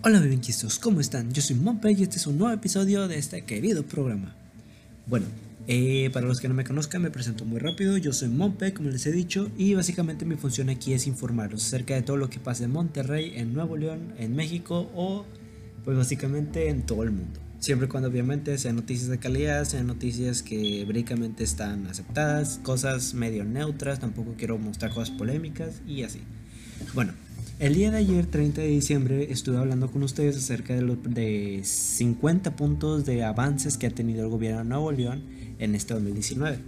Hola bebenquistos, ¿cómo están? Yo soy Monpe y este es un nuevo episodio de este querido programa. Bueno, eh, para los que no me conozcan me presento muy rápido, yo soy Monpe, como les he dicho, y básicamente mi función aquí es informaros acerca de todo lo que pasa en Monterrey, en Nuevo León, en México o pues básicamente en todo el mundo. Siempre cuando obviamente sean noticias de calidad, sean noticias que verídicamente están aceptadas, cosas medio neutras, tampoco quiero mostrar cosas polémicas y así. Bueno, el día de ayer, 30 de diciembre, estuve hablando con ustedes acerca de, los, de 50 puntos de avances que ha tenido el gobierno de Nuevo León en este 2019.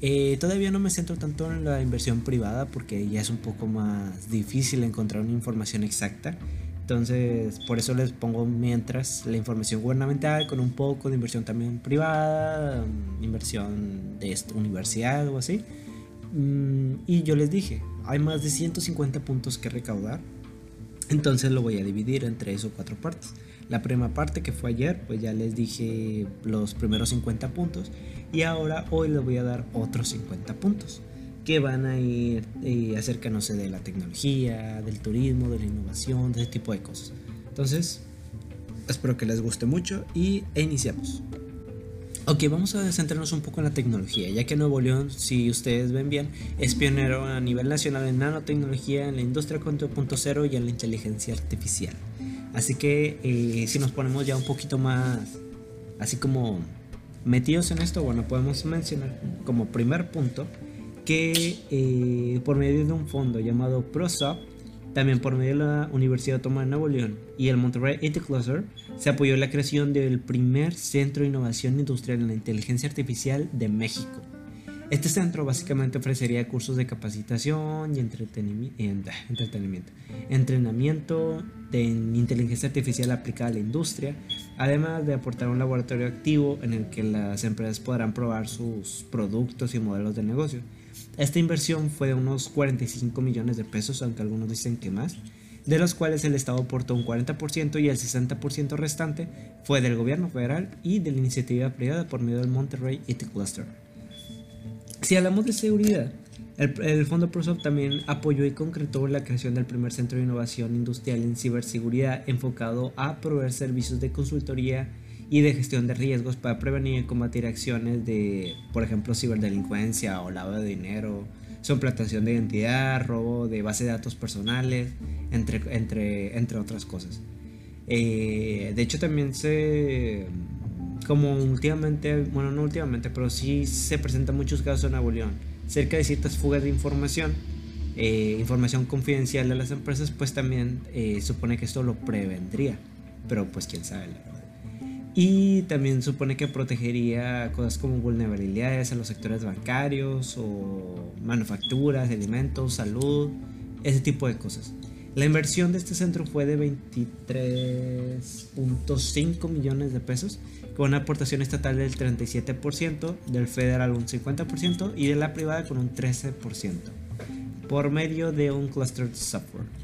Eh, todavía no me centro tanto en la inversión privada porque ya es un poco más difícil encontrar una información exacta. Entonces, por eso les pongo mientras la información gubernamental con un poco de inversión también privada, inversión de universidad o así. Mm, y yo les dije, hay más de 150 puntos que recaudar. Entonces lo voy a dividir en tres o cuatro partes. La primera parte que fue ayer, pues ya les dije los primeros 50 puntos. Y ahora hoy les voy a dar otros 50 puntos. Que van a ir eh, acercándose de la tecnología, del turismo, de la innovación, de ese tipo de cosas. Entonces, espero que les guste mucho y iniciamos. Ok, vamos a centrarnos un poco en la tecnología, ya que Nuevo León, si ustedes ven bien, es pionero a nivel nacional en nanotecnología, en la industria 4.0 y en la inteligencia artificial. Así que eh, si nos ponemos ya un poquito más, así como metidos en esto, bueno, podemos mencionar como primer punto que eh, por medio de un fondo llamado ProSoft, también por medio de la Universidad Autónoma de Nuevo León y el Monterrey IT Cluster, se apoyó la creación del primer centro de innovación industrial en la inteligencia artificial de México. Este centro básicamente ofrecería cursos de capacitación y entretenimiento, entrenamiento de inteligencia artificial aplicada a la industria, además de aportar un laboratorio activo en el que las empresas podrán probar sus productos y modelos de negocio. Esta inversión fue de unos 45 millones de pesos, aunque algunos dicen que más, de los cuales el Estado aportó un 40% y el 60% restante fue del gobierno federal y de la iniciativa privada por medio del Monterrey IT Cluster. Si hablamos de seguridad, el, Fondo ProSoft también apoyó y concretó la creación del primer centro de innovación industrial en ciberseguridad enfocado a proveer servicios de consultoría y de gestión de riesgos para prevenir y combatir acciones de, por ejemplo, ciberdelincuencia o lavado de dinero, suplantación de identidad, robo de base de datos personales, entre, entre, entre otras cosas. Eh, de hecho, también se, como últimamente, bueno, no últimamente, pero sí se presentan muchos casos en Nuevo cerca de ciertas fugas de información. Eh, información confidencial de las empresas, pues también eh, supone que esto lo prevendría, pero pues quién sabe. Y también supone que protegería cosas como vulnerabilidades a los sectores bancarios o manufacturas, alimentos, salud, ese tipo de cosas. La inversión de este centro fue de 23.5 millones de pesos, con una aportación estatal del 37%, del federal un 50% y de la privada con un 13%, por medio de un cluster software.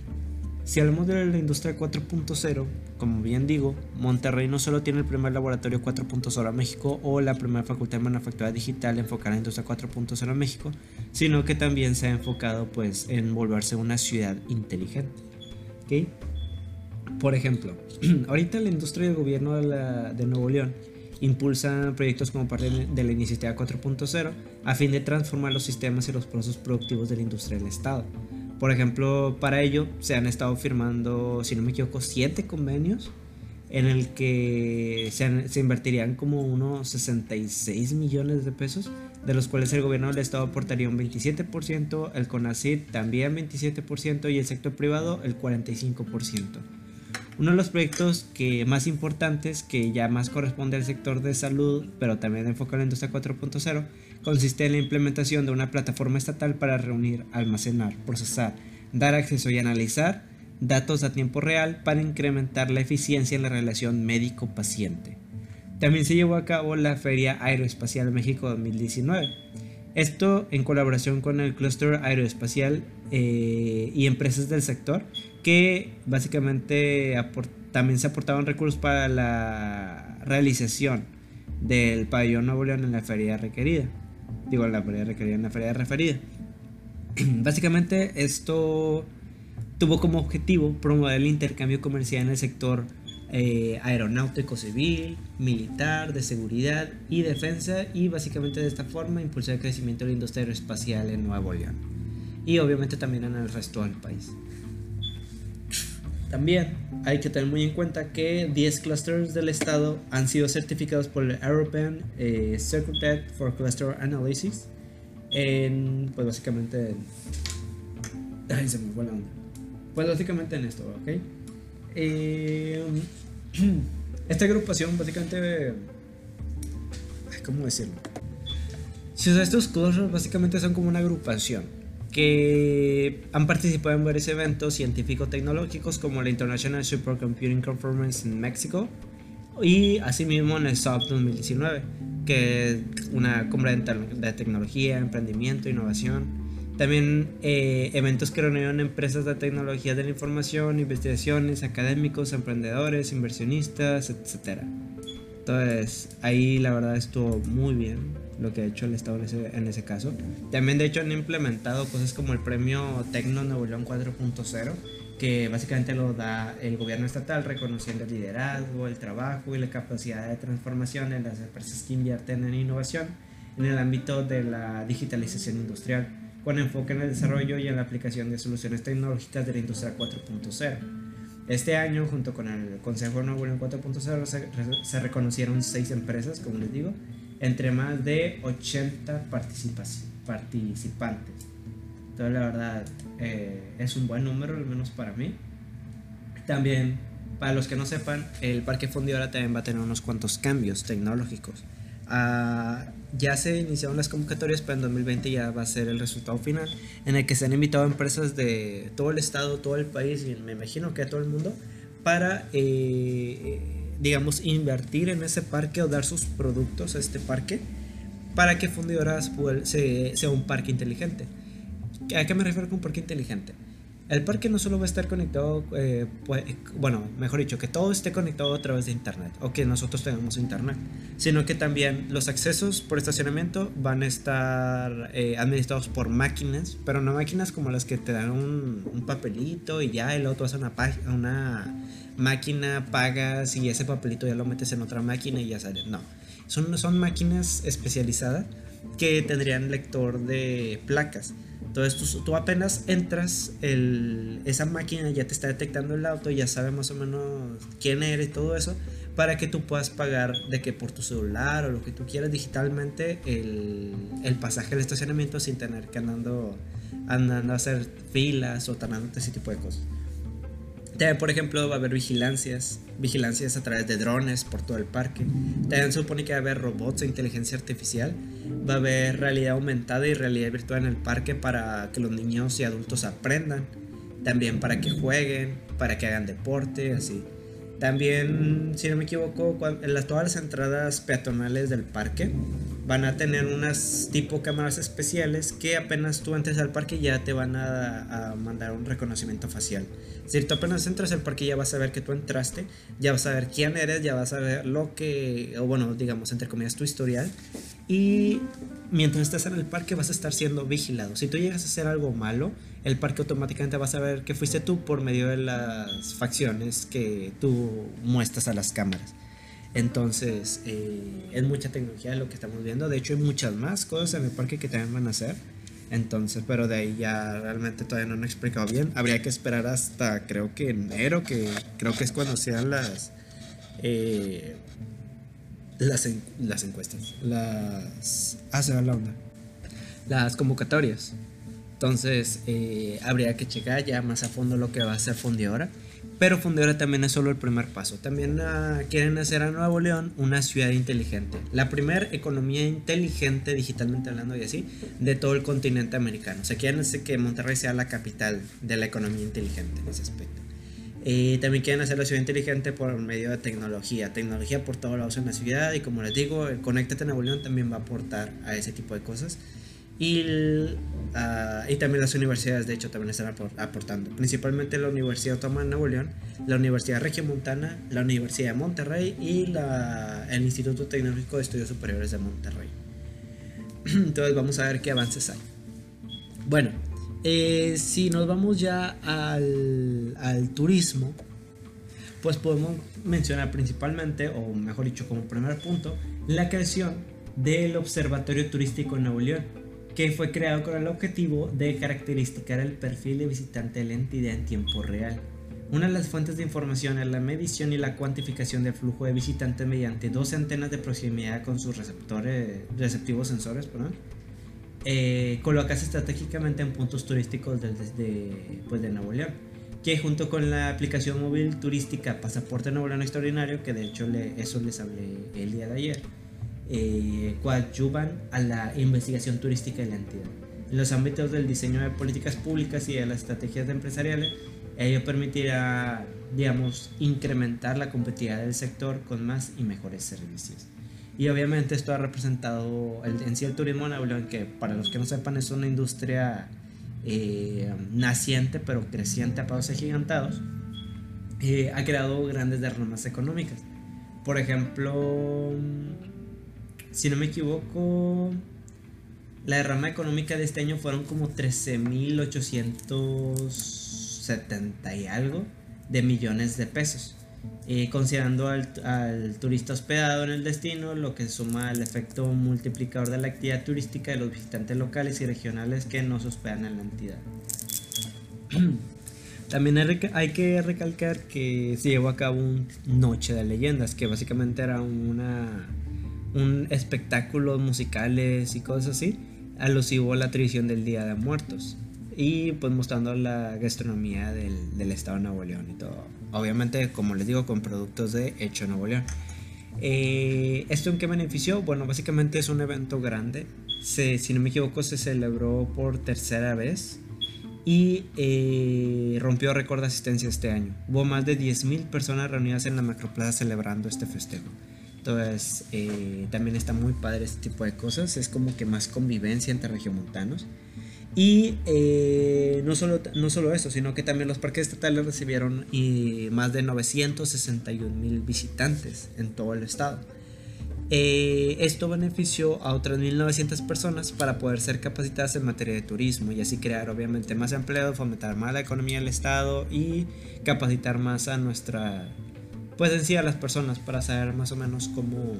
Si hablamos de la industria 4.0, como bien digo, Monterrey no solo tiene el primer laboratorio 4.0 en México o la primera facultad de manufactura digital enfocada en la industria 4.0 en México, sino que también se ha enfocado pues en volverse una ciudad inteligente. ¿Okay? Por ejemplo, ahorita la industria del gobierno de, de Nuevo León impulsa proyectos como parte de la iniciativa 4.0 a fin de transformar los sistemas y los procesos productivos de la industria del Estado por ejemplo, para ello se han estado firmando, si no me equivoco, siete convenios en el que se, invertirían como unos 66 millones de pesos, de los cuales el gobierno del estado aportaría un 27%, el CONACYT también 27% y el sector privado el 45%. Uno de los proyectos que más importantes, que ya más corresponde al sector de salud, pero también enfoca en la industria 4.0, consiste en la implementación de una plataforma estatal para reunir, almacenar, procesar, dar acceso y analizar datos a tiempo real para incrementar la eficiencia en la relación médico-paciente. También se llevó a cabo la Feria Aeroespacial México 2019. Esto en colaboración con el Cluster Aeroespacial eh, y empresas del sector que básicamente también se aportaban recursos para la realización del pabellón Nuevo León en la feria requerida. Digo, la feria requerida, en la feria referida. básicamente esto tuvo como objetivo promover el intercambio comercial en el sector eh, aeronáutico civil, militar, de seguridad y defensa y básicamente de esta forma impulsar el crecimiento de la industria aeroespacial en Nuevo León y obviamente también en el resto del país. También hay que tener muy en cuenta que 10 clusters del estado han sido certificados por el European eh, for Cluster Analysis en, pues básicamente Ay, se me fue la onda. Pues básicamente en esto, ¿ok? Eh, esta agrupación básicamente... ¿Cómo decirlo? Si estos clusters básicamente son como una agrupación que han participado en varios eventos científico-tecnológicos como la International Supercomputing Conference en México y asimismo en el SOP 2019, que es una cumbre de tecnología, emprendimiento, innovación también eh, eventos que reunieron empresas de tecnología de la información, investigaciones, académicos, emprendedores, inversionistas, etc. Entonces, ahí la verdad estuvo muy bien lo que ha hecho el Estado en ese, en ese caso. También, de hecho, han implementado cosas como el premio Tecno Nuevo León 4.0, que básicamente lo da el gobierno estatal reconociendo el liderazgo, el trabajo y la capacidad de transformación en las empresas que invierten en innovación en el ámbito de la digitalización industrial con enfoque en el desarrollo y en la aplicación de soluciones tecnológicas de la industria 4.0. Este año, junto con el Consejo Nuevo León 4.0, se, reconocieron seis empresas, como les digo, entre más de 80 participantes. Entonces, la verdad, eh, es un buen número, al menos para mí. También, para los que no sepan, el Parque Fundidora también va a tener unos cuantos cambios tecnológicos. Ah, ya se iniciaron las convocatorias, pero en 2020 ya va a ser el resultado final, en el que se han invitado empresas de todo el estado, todo el país y me imagino que a todo el mundo para, eh, digamos, invertir en ese parque o dar sus productos a este parque para que Fundidoras sea un parque inteligente. ¿A qué me refiero con parque inteligente? El parque no solo va a estar conectado, eh, pues, bueno, mejor dicho, que todo esté conectado a través de Internet o que nosotros tengamos Internet, sino que también los accesos por estacionamiento van a estar eh, administrados por máquinas, pero no máquinas como las que te dan un, papelito y ya el otro hace una, una máquina, pagas y ese papelito ya lo metes en otra máquina y ya sale. No, son, son máquinas especializadas que tendrían lector de placas. Entonces tú, apenas entras, el, esa máquina ya te está detectando el auto, ya sabe más o menos quién eres y todo eso, para que tú puedas pagar de que por tu celular o lo que tú quieras digitalmente el, el pasaje al estacionamiento sin tener que andando, andando a hacer filas o tardándote ese tipo de cosas. Por ejemplo, va a haber vigilancias, vigilancias a través de drones por todo el parque. También se supone que va a haber robots e inteligencia artificial Va a haber realidad aumentada y realidad virtual en el parque para que los niños y adultos aprendan. También para que jueguen, para que hagan deporte, así. También, si no me equivoco, en las, todas las entradas peatonales del parque van a tener unas tipo cámaras especiales que apenas tú entres al parque ya te van a, a, mandar un reconocimiento facial. Es decir, tú apenas entras al parque ya vas a ver que tú entraste, ya vas a ver quién eres, ya vas a ver lo que, o bueno, digamos, entre comillas, tu historial y mientras estés en el parque vas a estar siendo vigilado. Si tú llegas a hacer algo malo, el parque automáticamente va a saber que fuiste tú por medio de las facciones que tú muestras a las cámaras. Entonces, eh, es mucha tecnología lo que estamos viendo. De hecho, hay muchas más cosas en el parque que también van a hacer. Entonces, pero de ahí ya realmente todavía no han explicado bien. Habría que esperar hasta creo que enero, que creo que es cuando sean las eh, las, las encuestas, las... Ah, se la onda. Las convocatorias. Entonces, eh, habría que checar ya más a fondo lo que va a hacer Fundiora. Pero Fundiora también es solo el primer paso. También ah, quieren hacer a Nuevo León una ciudad inteligente. La primera economía inteligente, digitalmente hablando y así, de todo el continente americano. O sea, quieren hacer que Monterrey sea la capital de la economía inteligente en ese aspecto. Y también quieren hacer la ciudad inteligente por medio de tecnología. Tecnología por todos lados en la ciudad. Y como les digo, el Conéctate Nuevo León también va a aportar a ese tipo de cosas. Y, ah, y también las universidades, de hecho, también están aportando. Principalmente la Universidad Autónoma de Nuevo León, la Universidad Montana la Universidad de Monterrey y la, el Instituto Tecnológico de Estudios Superiores de Monterrey. Entonces vamos a ver qué avances hay. Bueno, eh, si nos vamos ya al, al turismo, pues podemos mencionar principalmente, o mejor dicho, como primer punto, la creación del Observatorio Turístico en Nuevo León, que fue creado con el objetivo de caracterizar el perfil de visitante de la entidad en tiempo real. Una de las fuentes de información es la medición y la cuantificación del flujo de visitantes mediante dos antenas de proximidad con sus receptores, receptivos sensores, perdón, eh, estratégicamente en puntos turísticos de, pues de Nuevo León que junto con la aplicación móvil turística Pasaporte Nuevo León Extraordinario, que de hecho le, eso les hablé el día de ayer, eh, coadyuvan a la investigación turística de la entidad. En los ámbitos del diseño de políticas públicas y de las estrategias empresariales, ello permitirá, digamos, incrementar la competitividad del sector con más y mejores servicios. Y obviamente esto ha representado el, en sí el turismo en que para los que no sepan es una industria eh, naciente pero creciente a pasos agigantados, eh, ha creado grandes derramas económicas. Por ejemplo, si no me equivoco, la derrama económica de este año fueron como 13.870 y algo de millones de pesos. Eh, considerando al, turista hospedado en el destino, lo que suma al efecto multiplicador de la actividad turística de los visitantes locales y regionales que no se hospedan en la entidad. También hay que recalcar que se llevó a cabo un Noche de Leyendas, que básicamente era una, un espectáculo musicales y cosas así, alusivo a la tradición del Día de Muertos y pues mostrando la gastronomía del, del estado de Nuevo León y todo. Obviamente, como les digo, con productos de hecho Nuevo León. Eh, ¿Esto en qué benefició? Bueno, básicamente es un evento grande. Si no me equivoco, se celebró por tercera vez y eh, rompió récord de asistencia este año. Hubo más de 10.000 personas reunidas en la Macroplaza celebrando este festejo. Entonces, eh, también está muy padre este tipo de cosas. Es como que más convivencia entre regiomontanos. Y eh, no, solo, no solo eso, sino que también los parques estatales recibieron más de 961 mil visitantes en todo el estado. Eh, esto benefició a otras 1.900 personas para poder ser capacitadas en materia de turismo y así crear obviamente más empleo, fomentar más la economía del estado y capacitar más a nuestra, pues en sí a las personas para saber más o menos cómo,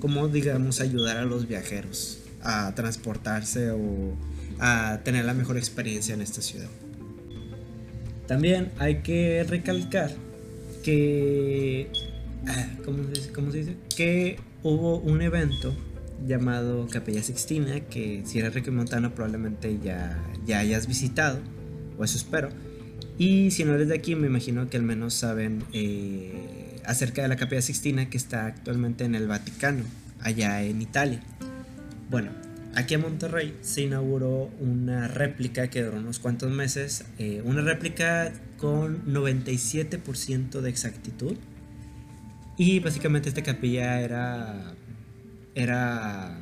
cómo digamos ayudar a los viajeros a transportarse o a tener la mejor experiencia en esta ciudad. También hay que recalcar que, ah, ¿cómo se, dice? Que hubo un evento llamado Capilla Sixtina, que si eres Montana probablemente ya, ya hayas visitado, o eso espero. Y si no eres de aquí, me imagino que al menos saben eh, acerca de la Capilla Sixtina que está actualmente en el Vaticano, allá en Italia. Bueno, Aquí en Monterrey se inauguró una réplica que duró unos cuantos meses, eh, una réplica con 97% de exactitud. Y básicamente esta capilla era, era,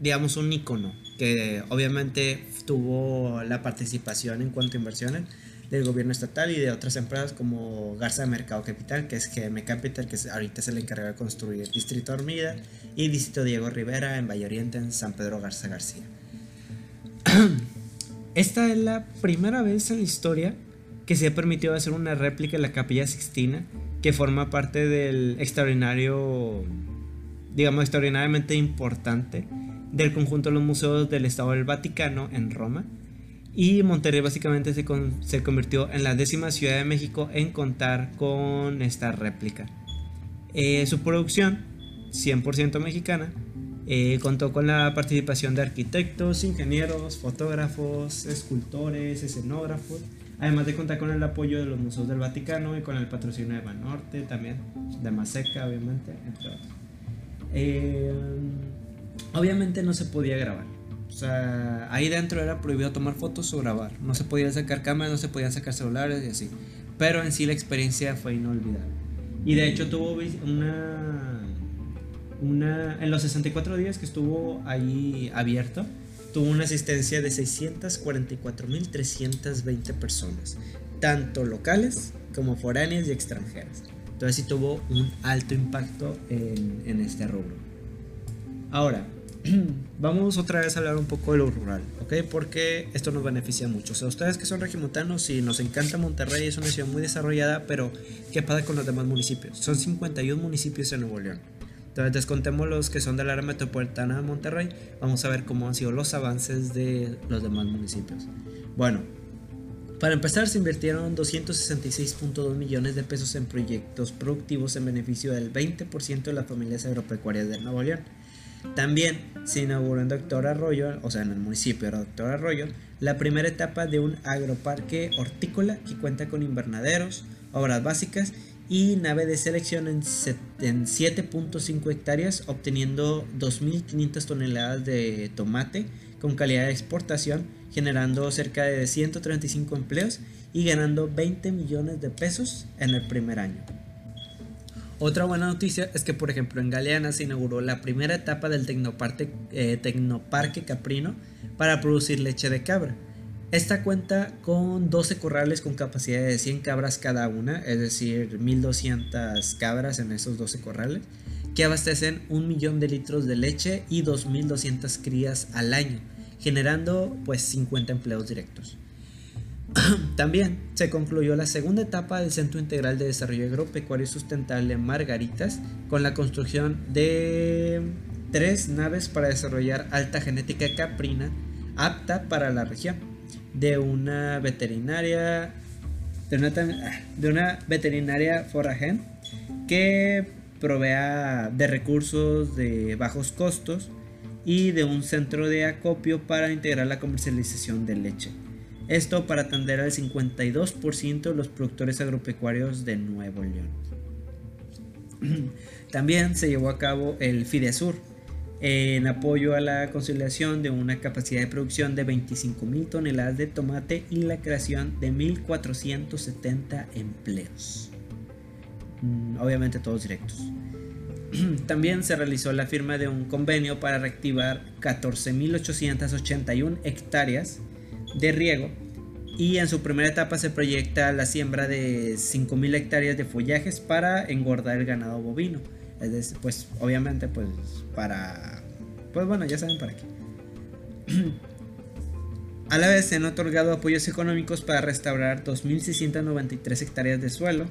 digamos, un icono que obviamente tuvo la participación en cuanto a inversiones del gobierno estatal y de otras empresas como Garza Mercado Capital, que es GM Capital, que ahorita se le encarga de construir Distrito Hormida, y Distrito Diego Rivera en Valle Oriente, en San Pedro Garza García. Esta es la primera vez en la historia que se ha permitido hacer una réplica de la Capilla Sixtina, que forma parte del extraordinario, digamos, extraordinariamente importante del conjunto de los museos del Estado del Vaticano en Roma y Monterrey básicamente se, se, convirtió en la décima ciudad de México en contar con esta réplica. Eh, su producción, 100% mexicana, eh, contó con la participación de arquitectos, ingenieros, fotógrafos, escultores, escenógrafos, además de contar con el apoyo de los museos del Vaticano y con el patrocinio de Banorte, también de Maseca, obviamente, entre otros. Eh, obviamente no se podía grabar o sea, ahí dentro era prohibido tomar fotos o grabar. No se podían sacar cámaras, no se podían sacar celulares y así. Pero en sí la experiencia fue inolvidable. Y de hecho tuvo una... una en los 64 días que estuvo ahí abierto, tuvo una asistencia de 644.320 personas, tanto locales como foráneas y extranjeras. Entonces sí tuvo un alto impacto en, en este rubro. Ahora, vamos otra vez a hablar un poco de lo rural, ¿ok? Porque esto nos beneficia mucho. O sea, ustedes que son regimontanos, sí, nos encanta Monterrey, es una ciudad muy desarrollada, pero ¿qué pasa con los demás municipios? Son 51 municipios en Nuevo León. Entonces, descontemos los que son del área metropolitana de Monterrey, vamos a ver cómo han sido los avances de los demás municipios. Bueno, para empezar, se invirtieron 266.2 millones de pesos en proyectos productivos en beneficio del 20% de las familias agropecuarias de Nuevo León. También se inauguró en Doctor Arroyo, o sea, en el municipio de Doctor Arroyo, la primera etapa de un agroparque hortícola que cuenta con invernaderos, obras básicas y nave de selección en 7.5 hectáreas, obteniendo 2.500 toneladas de tomate con calidad de exportación, generando cerca de 135 empleos y ganando 20 millones de pesos en el primer año. Otra buena noticia es que, por ejemplo, en Galeana se inauguró la primera etapa del Tecnoparque, eh, Tecnoparque Caprino para producir leche de cabra. Esta cuenta con 12 corrales con capacidad de 100 cabras cada una, es decir, 1200 cabras en esos 12 corrales, que abastecen un millón de litros de leche y 2200 crías al año, generando pues 50 empleos directos. También se concluyó la segunda etapa del Centro Integral de Desarrollo Agropecuario Sustentable Margaritas con la construcción de tres naves para desarrollar alta genética caprina apta para la región de una veterinaria de una, veterinaria forrajen que provea de recursos de bajos costos y de un centro de acopio para integrar la comercialización de leche. Esto para atender al 52% de los productores agropecuarios de Nuevo León. También se llevó a cabo el FIDESUR en apoyo a la conciliación de una capacidad de producción de 25.000 toneladas de tomate y la creación de 1.470 empleos. Mm, obviamente todos directos. También se realizó la firma de un convenio para reactivar 14.881 hectáreas de riego y en su primera etapa se proyecta la siembra de 5.000 hectáreas de follajes para engordar el ganado bovino. Es pues obviamente pues para... Pues bueno, ya saben para qué. A la vez se han otorgado apoyos económicos para restaurar 2.693 hectáreas de suelo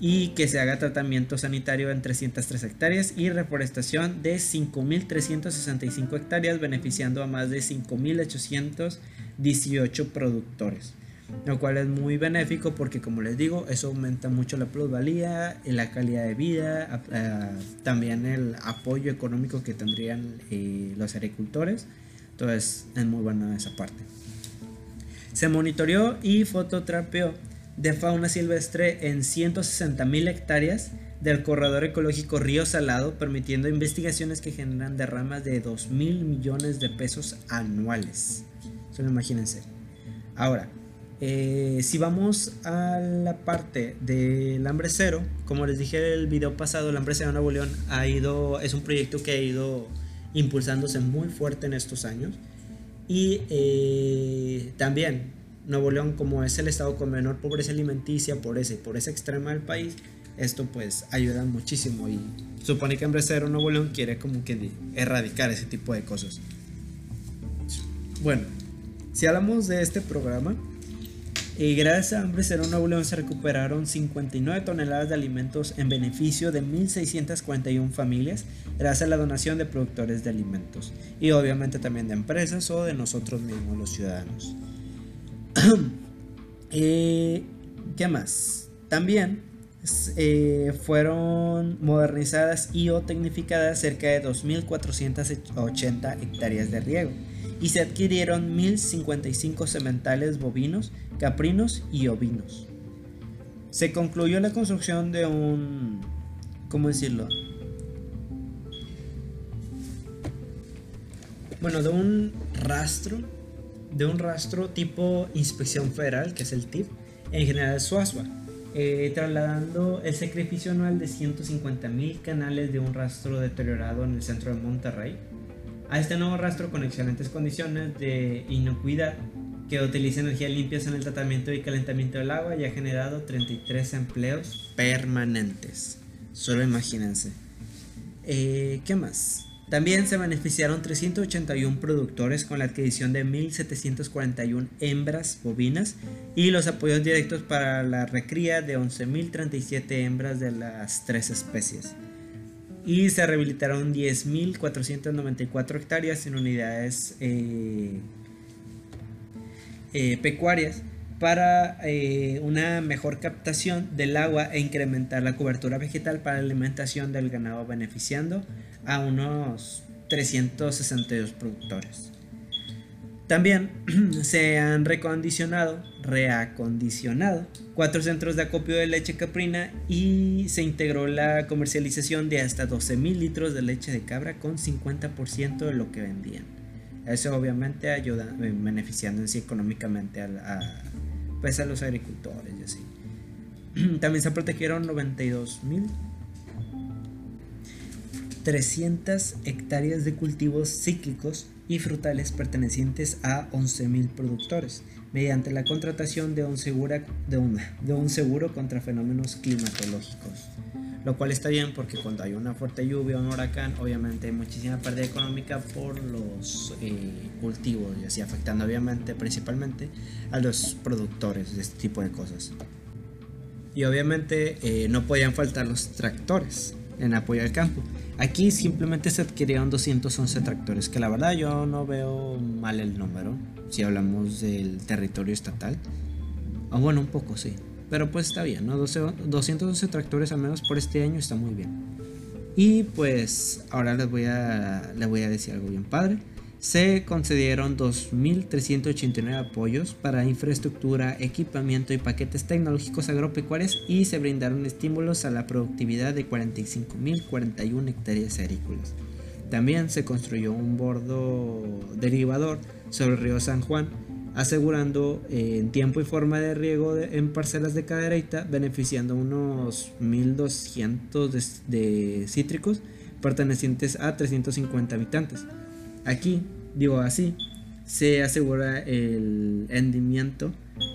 y que se haga tratamiento sanitario en 303 hectáreas y reforestación de 5.365 hectáreas beneficiando a más de 5.800 18 productores. Lo cual es muy benéfico porque como les digo, eso aumenta mucho la plusvalía, la calidad de vida, también el apoyo económico que tendrían eh, los agricultores. Entonces es muy buena esa parte. Se monitoreó y fototrapeó de fauna silvestre en 160 mil hectáreas del corredor ecológico Río Salado, permitiendo investigaciones que generan derramas de 2 mil millones de pesos anuales imagínense. Ahora, eh, si vamos a la parte del hambre cero, como les dije en el video pasado, el hambre cero Nuevo León ha ido, es un proyecto que ha ido impulsándose muy fuerte en estos años. Y eh, también Nuevo León, como es el estado con menor pobreza alimenticia, por ese, por esa extrema del país, esto pues ayuda muchísimo y supone que Hambre Cero Nuevo León quiere como que erradicar ese tipo de cosas. Bueno, si hablamos de este programa, y gracias a Hambre Cero Nuevo León se recuperaron 59 toneladas de alimentos en beneficio de 1.641 familias gracias a la donación de productores de alimentos y obviamente también de empresas o de nosotros mismos los ciudadanos. Eh, ¿Qué más? También eh, fueron modernizadas y o tecnificadas cerca de 2.480 hectáreas de riego y se adquirieron 1055 sementales bovinos, caprinos y ovinos. Se concluyó la construcción de un... ¿Cómo decirlo? Bueno, de un rastro, de un rastro tipo inspección federal, que es el TIP, en General Suazua, eh, trasladando el sacrificio anual de 150 mil canales de un rastro deteriorado en el centro de Monterrey a este nuevo rastro con excelentes condiciones de inocuidad que utiliza energías limpias en el tratamiento y calentamiento del agua y ha generado 33 empleos permanentes. Solo imagínense. Eh, ¿Qué más? También se beneficiaron 381 productores con la adquisición de 1.741 hembras bovinas y los apoyos directos para la recría de 11.037 hembras de las tres especies. Y se rehabilitaron 10.494 hectáreas en unidades eh, eh, pecuarias para eh, una mejor captación del agua e incrementar la cobertura vegetal para la alimentación del ganado beneficiando a unos 362 productores. También se han recondicionado, reacondicionado cuatro centros de acopio de leche caprina y se integró la comercialización de hasta 12.000 litros de leche de cabra con 50% de lo que vendían. Eso obviamente ayuda eh, beneficiando en sí económicamente a, pues a los agricultores y así. También se protegieron 92.000 300 hectáreas de cultivos cíclicos y frutales pertenecientes a 11.000 productores, mediante la contratación de un, de un seguro contra fenómenos climatológicos. Lo cual está bien porque cuando hay una fuerte lluvia un huracán, obviamente hay muchísima pérdida económica por los eh, cultivos y así afectando obviamente principalmente a los productores de este tipo de cosas. Y obviamente eh, no podían faltar los tractores en apoyo al campo. Aquí simplemente se adquirieron 211 tractores, que la verdad yo no veo mal el número, si hablamos del territorio estatal. O bueno, un poco sí, pero pues está bien, ¿no? 211 tractores al menos por este año está muy bien. Y pues ahora les voy a, les voy a decir algo bien padre se concedieron 2.389 apoyos para infraestructura, equipamiento y paquetes tecnológicos agropecuarios y se brindaron estímulos a la productividad de 45.041 hectáreas agrícolas. También se construyó un bordo derivador sobre el río San Juan, asegurando eh, en tiempo y forma de riego en parcelas de cadereita, beneficiando unos 1.200 de cítricos pertenecientes a 350 habitantes. Aquí, digo así, se asegura el rendimiento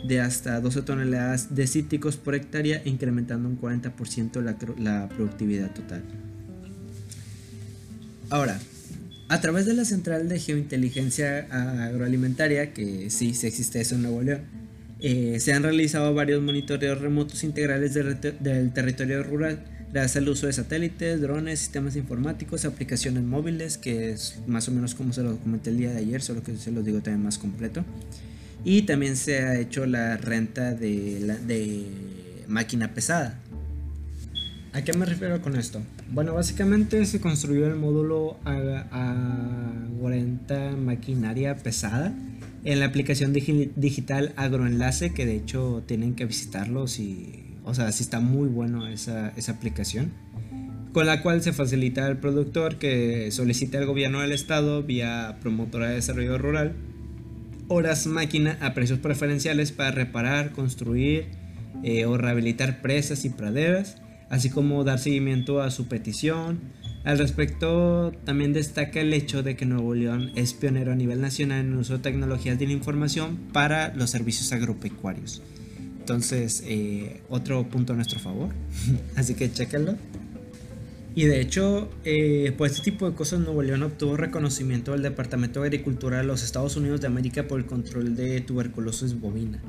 de hasta 12 toneladas de cítricos por hectárea, incrementando un 40% la, la productividad total. Ahora, a través de la Central de Geointeligencia Agroalimentaria, que sí, sí existe eso en Nuevo León, eh, se han realizado varios monitoreos remotos integrales del territorio rural Gracias al uso de satélites, drones, sistemas informáticos, aplicaciones móviles, que es más o menos como se lo comenté el día de ayer, solo que se los digo también más completo. Y también se ha hecho la renta de, de máquina pesada. ¿A qué me refiero con esto? Bueno, básicamente se construyó el módulo a, a 40 maquinaria pesada en la aplicación digital Agroenlace, que de hecho tienen que visitarlo si o sea, sí está muy bueno esa, esa aplicación. Con la cual se facilita al productor que solicite al gobierno del estado vía promotora de desarrollo rural horas máquina a precios preferenciales para reparar, construir eh, o rehabilitar presas y praderas, así como dar seguimiento a su petición. Al respecto, también destaca el hecho de que Nuevo León es pionero a nivel nacional en el uso de tecnologías de la información para los servicios agropecuarios. Entonces, eh, otro punto a nuestro favor. Así que chequenlo. Y de hecho, eh, por este tipo de cosas, Nuevo León obtuvo reconocimiento del Departamento de Agricultura de los Estados Unidos de América por el control de tuberculosis bovina.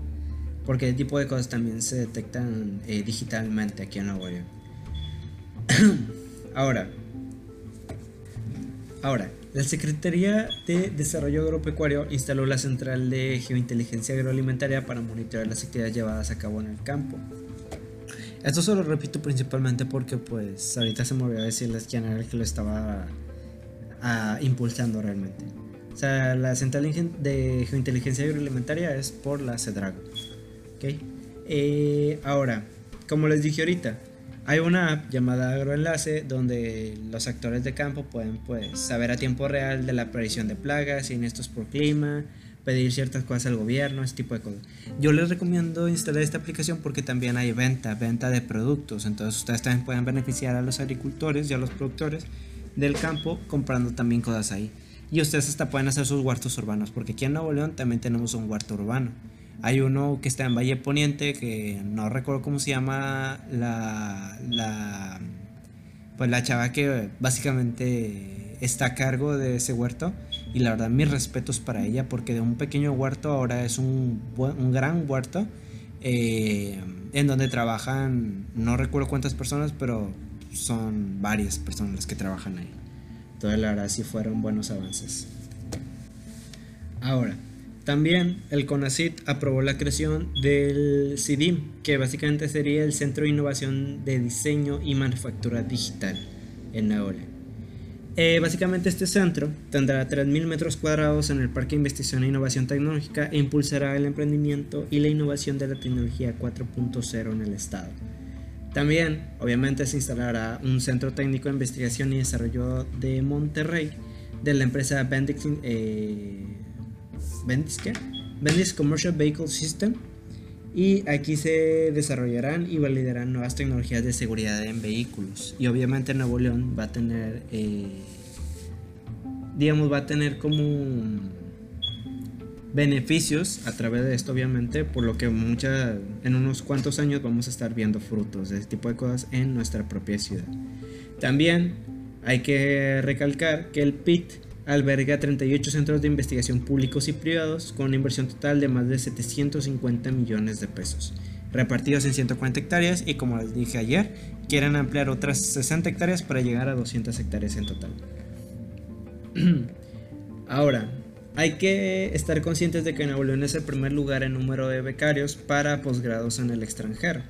Porque este tipo de cosas también se detectan eh, digitalmente aquí en Nuevo León. ahora, ahora, la Secretaría de Desarrollo Agropecuario instaló la Central de Geointeligencia Agroalimentaria para monitorear las actividades llevadas a cabo en el campo. Esto se lo repito principalmente porque pues ahorita se me olvidó decirles quién era el que lo estaba ah, impulsando realmente. O sea, la Central de Geointeligencia Agroalimentaria es por la CEDRAGO. Eh, ahora, como les dije ahorita, hay una app llamada Agroenlace donde los actores de campo pueden pues, saber a tiempo real de la aparición de plagas, siniestros por clima, pedir ciertas cosas al gobierno, ese tipo de cosas. Yo les recomiendo instalar esta aplicación porque también hay venta, venta de productos. Entonces ustedes también pueden beneficiar a los agricultores y a los productores del campo comprando también cosas ahí. Y ustedes hasta pueden hacer sus huertos urbanos porque aquí en Nuevo León también tenemos un huerto urbano. Hay uno que está en Valle Poniente, que no recuerdo cómo se llama la, la pues la chava que básicamente está a cargo de ese huerto y la verdad mis respetos para ella porque de un pequeño huerto ahora es un, un gran huerto eh, en donde trabajan, no recuerdo cuántas personas, pero son varias personas las que trabajan ahí. Entonces la verdad sí fueron buenos avances. Ahora, también el CONACIT aprobó la creación del CIDIM, que básicamente sería el Centro de Innovación de Diseño y Manufactura Digital en Naole. Eh, básicamente este centro tendrá 3.000 metros cuadrados en el Parque de Investigación e Innovación Tecnológica e impulsará el emprendimiento y la innovación de la tecnología 4.0 en el estado. También, obviamente, se instalará un centro técnico de investigación y desarrollo de Monterrey de la empresa Bendix, eh, Bendix, Commercial Vehicle System. Y aquí se desarrollarán y validarán nuevas tecnologías de seguridad en vehículos. Y obviamente Nuevo León va a tener, eh, digamos, va a tener como beneficios a través de esto, obviamente, por lo que en unos cuantos años vamos a estar viendo frutos de este tipo de cosas en nuestra propia ciudad. También hay que recalcar que el PIT alberga 38 centros de investigación públicos y privados con una inversión total de más de 750 millones de pesos, repartidos en 140 hectáreas y como les dije ayer, quieren ampliar otras 60 hectáreas para llegar a 200 hectáreas en total. Ahora, hay que estar conscientes de que Nuevo León es el primer lugar en número de becarios para posgrados en el extranjero,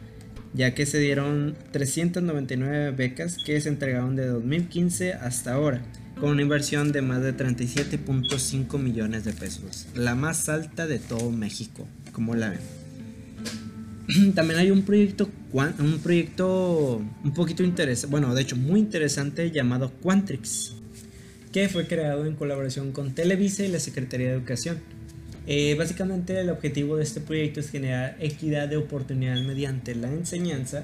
ya que se dieron 399 becas que se entregaron de 2015 hasta ahora, con una inversión de más de 37.5 millones de pesos, la más alta de todo México, como la ven. También hay un proyecto, un proyecto un poquito interesante, bueno, de hecho muy interesante llamado Quantrix que fue creado en colaboración con Televisa y la Secretaría de Educación. Eh, básicamente el objetivo de este proyecto es generar equidad de oportunidad mediante la enseñanza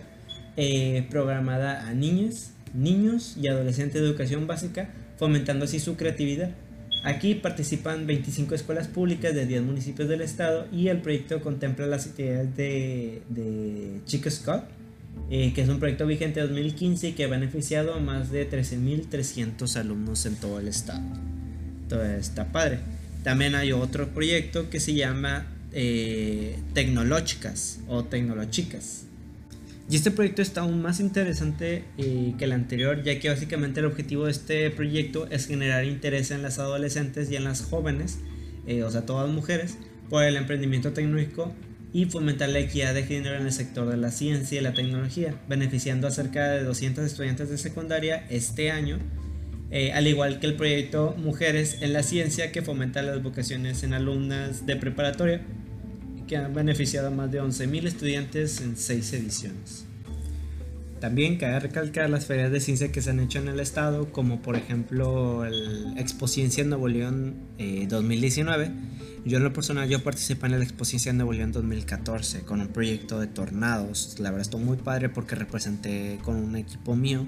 eh, programada a niñas, niños y adolescentes de educación básica, fomentando así su creatividad. Aquí participan 25 escuelas públicas de 10 municipios del estado y el proyecto contempla las actividades de, de Chico Scott, eh, que es un proyecto vigente de 2015 y que ha beneficiado a más de 13.300 alumnos en todo el estado. Entonces está padre. También hay otro proyecto que se llama eh, Tecnológicas o Tecnológicas. Y este proyecto está aún más interesante eh, que el anterior, ya que básicamente el objetivo de este proyecto es generar interés en las adolescentes y en las jóvenes, eh, o sea, todas mujeres, por el emprendimiento tecnológico y fomentar la equidad de género en el sector de la ciencia y la tecnología, beneficiando a cerca de 200 estudiantes de secundaria este año, eh, al igual que el proyecto Mujeres en la Ciencia, que fomenta las vocaciones en alumnas de preparatoria, que han beneficiado a más de 11.000 estudiantes en 6 ediciones. También cabe recalcar las ferias de ciencia que se han hecho en el estado, como por ejemplo el Expo Ciencia en Nuevo León 2019. Eh, yo en lo personal yo participé en la Expo Ciencia en Nuevo León 2014 con un proyecto de tornados. La verdad estuvo muy padre porque representé con un equipo mío.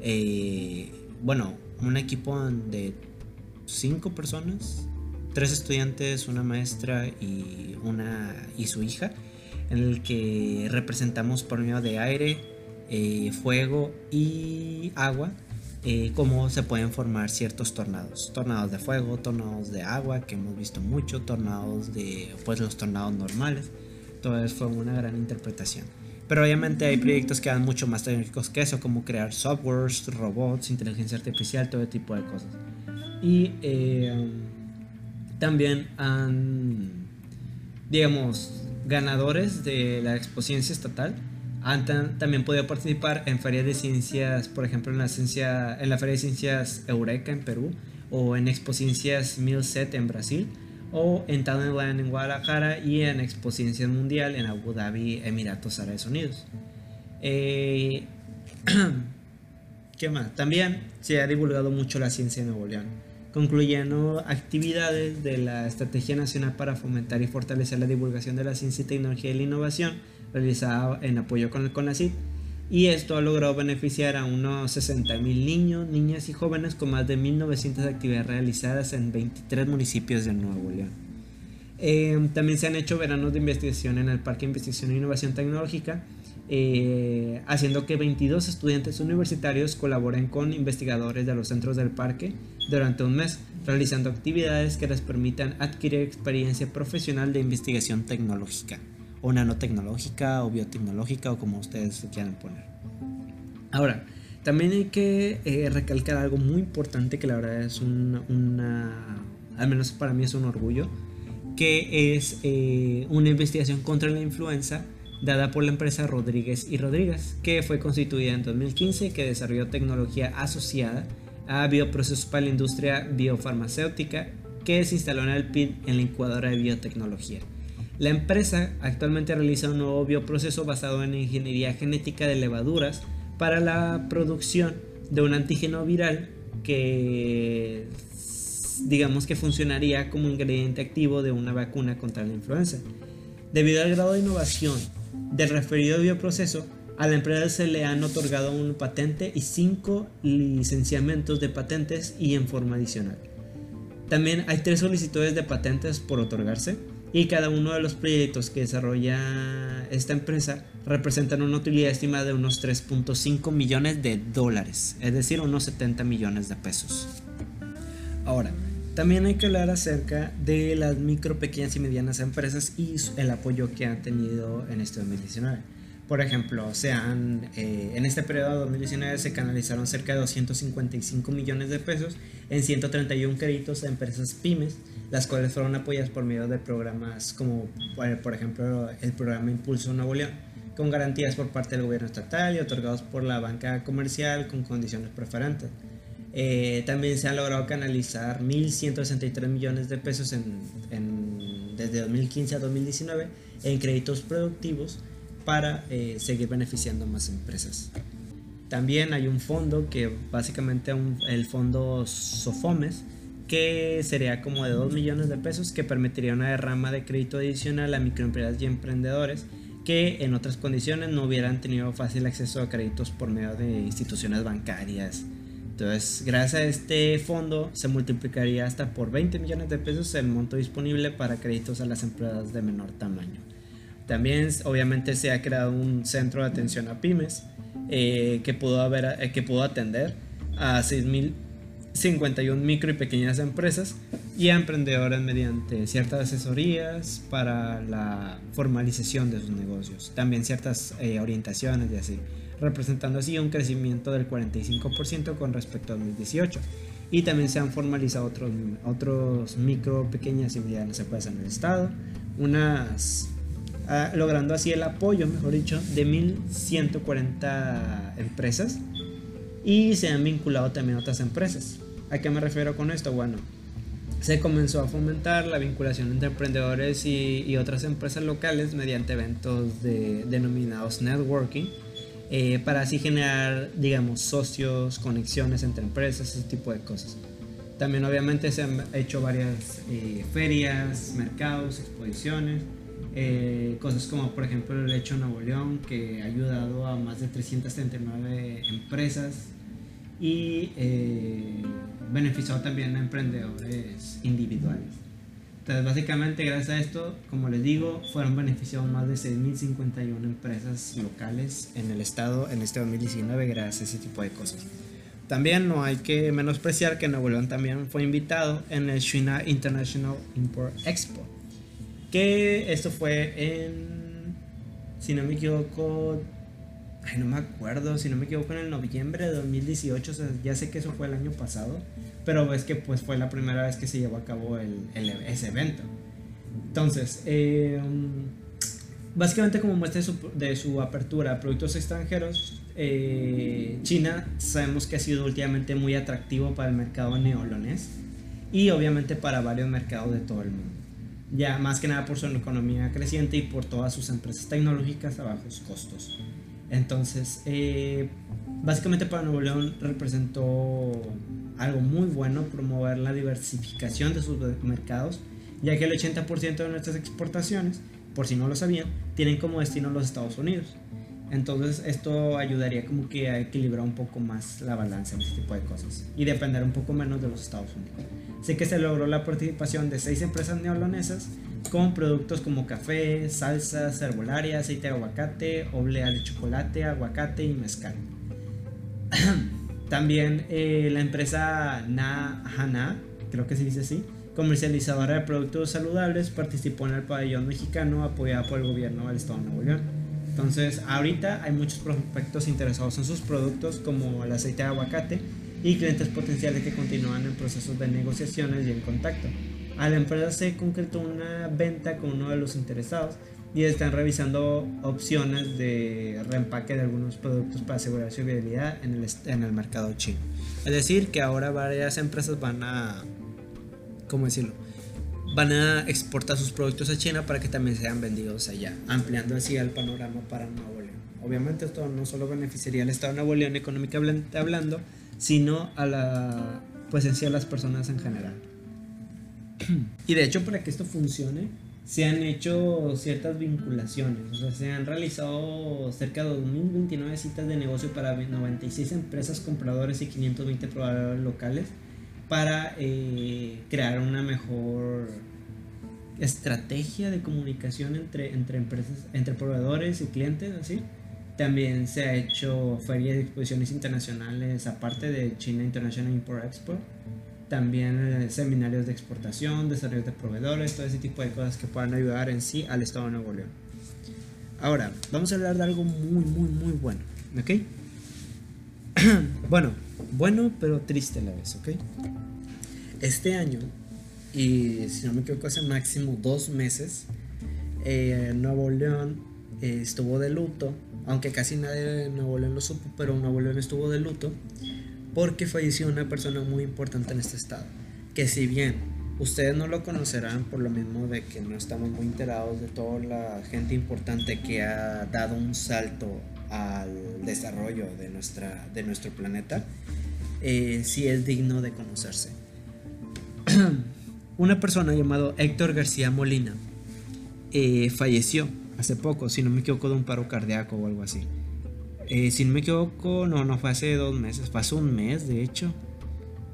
Eh, bueno, un equipo de cinco personas, tres estudiantes, una maestra y una y su hija, en el que representamos por medio de aire, eh, fuego y agua, eh, cómo se pueden formar ciertos tornados. Tornados de fuego, tornados de agua, que hemos visto mucho, tornados de, pues los tornados normales. Eso fue una gran interpretación. Pero obviamente hay proyectos que dan mucho más tecnológicos que eso, como crear softwares, robots, inteligencia artificial, todo tipo de cosas. Y eh, también han, digamos, ganadores de la Ciencia estatal han también podido participar en ferias de ciencias, por ejemplo en la, ciencia, en la Feria de Ciencias Eureka en Perú, o en Expo Ciencias Milset en Brasil, o en Talentland en Guadalajara y en Expo Ciencias Mundial en Abu Dhabi, Emiratos Árabes Unidos. Eh, ¿Qué más? También se ha divulgado mucho la ciencia en Nuevo León, concluyendo actividades de la Estrategia Nacional para fomentar y fortalecer la divulgación de la ciencia y tecnología y la innovación realizada en apoyo con el CONACYT y esto ha logrado beneficiar a unos 60.000 niños, niñas y jóvenes con más de 1.900 actividades realizadas en 23 municipios de Nuevo León. Eh, también se han hecho veranos de investigación en el Parque de Investigación e Innovación Tecnológica, eh, haciendo que 22 estudiantes universitarios colaboren con investigadores de los centros del parque durante un mes, realizando actividades que les permitan adquirir experiencia profesional de investigación tecnológica, o nanotecnológica, o biotecnológica, o como ustedes quieran poner. Ahora, también hay que eh, recalcar algo muy importante que la verdad es una, al menos para mí es un orgullo, que es eh, una investigación contra la influenza dada por la empresa Rodríguez y Rodríguez, que fue constituida en 2015 y que desarrolló tecnología asociada a bioprocesos para la industria biofarmacéutica que se instaló en el PIN en la incubadora de biotecnología. La empresa actualmente realiza un nuevo bioproceso basado en ingeniería genética de levaduras para la producción de un antígeno viral que digamos que funcionaría como ingrediente activo de una vacuna contra la influenza. Debido al grado de innovación del referido bioproceso, a la empresa se le han otorgado un patente y cinco licenciamientos de patentes y en forma adicional. También hay tres solicitudes de patentes por otorgarse y cada uno de los proyectos que desarrolla esta empresa representan una utilidad estimada de unos 3.5 millones de dólares, es decir, unos 70 millones de pesos. Ahora, también hay que hablar acerca de las micro, pequeñas y medianas empresas y el apoyo que han tenido en este 2019. Por ejemplo, se eh, en este periodo de 2019 se canalizaron cerca de 255 millones de pesos en 131 créditos a empresas pymes, las cuales fueron apoyadas por medio de programas como, por ejemplo, el programa Impulso Nuevo León, con garantías por parte del gobierno estatal y otorgados por la banca comercial con condiciones preferentes. Eh, también se han logrado canalizar 1.163 millones de pesos desde 2015 a 2019 en créditos productivos para eh, seguir beneficiando más empresas. También hay un fondo que básicamente el fondo Sofomes, que sería como de 2 millones de pesos, que permitiría una derrama de crédito adicional a microempresas y emprendedores que en otras condiciones no hubieran tenido fácil acceso a créditos por medio de instituciones bancarias entonces, gracias a este fondo se multiplicaría hasta por 20 millones de pesos el monto disponible para créditos a las empresas de menor tamaño. También, obviamente, se ha creado un centro de atención a pymes eh, que, pudo haber, eh, que pudo atender a 6.051 micro y pequeñas empresas y a emprendedores mediante ciertas asesorías para la formalización de sus negocios. También ciertas eh, orientaciones y así representando así un crecimiento del 45% con respecto a 2018. Y también se han formalizado otros, otros micro, pequeñas y medianas empresas en el estado, unas ah, logrando así el apoyo, mejor dicho, de 1.140 empresas y se han vinculado también otras empresas. ¿A qué me refiero con esto? Bueno, se comenzó a fomentar la vinculación entre emprendedores y, y otras empresas locales mediante eventos de, denominados networking eh, para así generar, digamos, socios, conexiones entre empresas, ese tipo de cosas. También obviamente se han hecho varias eh, ferias, mercados, exposiciones, eh, cosas como por ejemplo el Hecho Nuevo León, que ha ayudado a más de 339 empresas y beneficiado también a emprendedores individuales. Entonces, básicamente, gracias a esto, como les digo, fueron beneficiados más de 6.051 empresas locales en el estado en este 2019 gracias a ese tipo de cosas. También no hay que menospreciar que Nuevo León también fue invitado en el China International Import Expo, que esto fue en, si no me equivoco, no me acuerdo, si no me equivoco, en el noviembre de 2018, o sea, ya sé que eso fue el año pasado pero es que pues fue la primera vez que se llevó a cabo el, ese evento. Entonces, eh, básicamente como muestra de su, apertura a productos extranjeros, eh, China sabemos que ha sido últimamente muy atractivo para el mercado neolonés y obviamente para varios mercados de todo el mundo. Ya más que nada por su economía creciente y por todas sus empresas tecnológicas a bajos costos. Entonces, eh, básicamente para Nuevo León representó algo muy bueno promover la diversificación de sus mercados, ya que el 80% de nuestras exportaciones, por si no lo sabían, tienen como destino los Estados Unidos. Entonces esto ayudaría como que a equilibrar un poco más la balanza en este tipo de cosas y depender un poco menos de los Estados Unidos. Así que se logró la participación de seis empresas neolonesas con productos como café, salsas, herbolaria, aceite de aguacate, oblea de chocolate, aguacate y mezcal. También eh, la empresa Nahana, creo que se dice así, comercializadora de productos saludables, participó en el pabellón mexicano apoyado por el gobierno del estado de Nuevo León. Entonces, ahorita hay muchos prospectos interesados en sus productos como el aceite de aguacate y clientes potenciales que continúan en procesos de negociaciones y en contacto. A la empresa se concretó una venta con uno de los interesados y están revisando opciones de reempaque de algunos productos para asegurar su viabilidad en el, en el mercado chino. Es decir, que ahora varias empresas van a, ¿cómo decirlo? Van a exportar sus productos a China para que también sean vendidos allá, ampliando así el panorama para Nuevo León. Obviamente esto no solo beneficiaría al Estado de Nuevo León económicamente hablando, sino a la, pues en sí a las personas en general. y de hecho para que esto funcione, se han hecho ciertas vinculaciones, o sea, se han realizado cerca de 2.029 citas de negocio para 96 empresas compradores y 520 proveedores locales para eh, crear una mejor estrategia de comunicación entre, entre empresas, entre proveedores y clientes, así. También se ha hecho ferias de exposiciones internacionales aparte de China International Import Expo también eh, seminarios de exportación, desarrollo de proveedores, todo ese tipo de cosas que puedan ayudar en sí al Estado de Nuevo León. Ahora, vamos a hablar de algo muy, muy, muy bueno, ¿ok? bueno, bueno, pero triste a la vez, ¿ok? Este año, y si no me equivoco, hace máximo dos meses, eh, Nuevo León eh, estuvo de luto, aunque casi nadie de Nuevo León lo supo, pero Nuevo León estuvo de luto porque falleció una persona muy importante en este estado. Que si bien ustedes no lo conocerán por lo mismo de que no estamos muy enterados de toda la gente importante que ha dado un salto al desarrollo de, nuestra, de nuestro planeta, eh, sí es digno de conocerse. una persona llamado Héctor García Molina eh, falleció hace poco, si no me equivoco, de un paro cardíaco o algo así. Eh, si no me equivoco, no, no fue hace dos meses, fue hace un mes de hecho.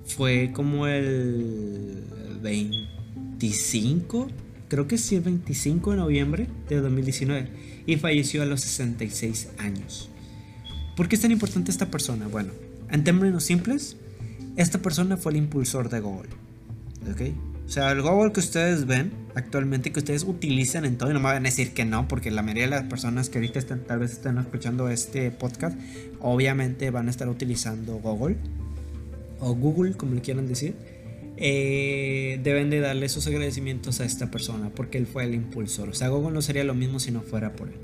Fue como el 25, creo que sí, el 25 de noviembre de 2019. Y falleció a los 66 años. ¿Por qué es tan importante esta persona? Bueno, en términos simples, esta persona fue el impulsor de Google. ¿Ok? O sea, el Google que ustedes ven actualmente, que ustedes utilizan en todo, y no me van a decir que no, porque la mayoría de las personas que ahorita están, tal vez están escuchando este podcast, obviamente van a estar utilizando Google, o Google, como le quieran decir. Eh, deben de darle esos agradecimientos a esta persona, porque él fue el impulsor. O sea, Google no sería lo mismo si no fuera por él.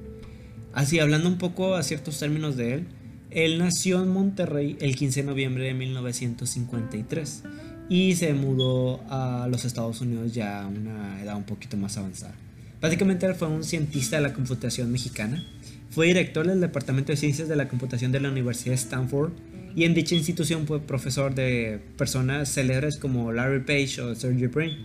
Así, hablando un poco a ciertos términos de él, él nació en Monterrey el 15 de noviembre de 1953 y se mudó a los Estados Unidos ya a una edad un poquito más avanzada. Básicamente él fue un cientista de la computación mexicana, fue director del Departamento de Ciencias de la Computación de la Universidad de Stanford y en dicha institución fue profesor de personas célebres como Larry Page o Sergey Brin,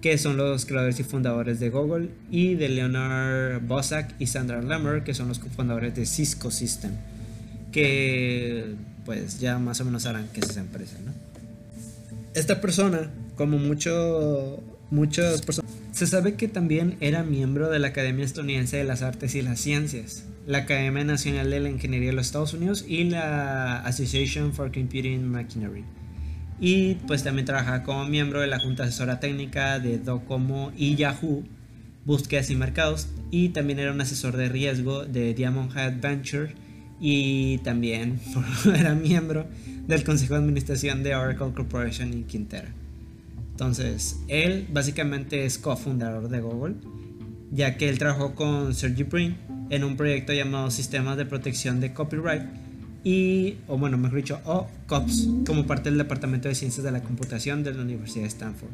que son los creadores y fundadores de Google, y de Leonard Bosak y Sandra Lemmer, que son los cofundadores de Cisco System, que pues ya más o menos harán que es esa empresa, ¿no? esta persona, como mucho, muchas personas, se sabe que también era miembro de la Academia Estadounidense de las Artes y las Ciencias, la Academia Nacional de la Ingeniería de los Estados Unidos y la Association for Computing Machinery. Y pues también trabaja como miembro de la Junta Asesora Técnica de Docomo y Yahoo, Búsquedas y Mercados, y también era un asesor de riesgo de Diamond Head Venture y también era miembro del Consejo de Administración de Oracle Corporation y Quintera. Entonces, él básicamente es cofundador de Google, ya que él trabajó con Sergey Brin en un proyecto llamado Sistemas de Protección de Copyright y, o bueno, mejor dicho, o COPS, como parte del Departamento de Ciencias de la Computación de la Universidad de Stanford.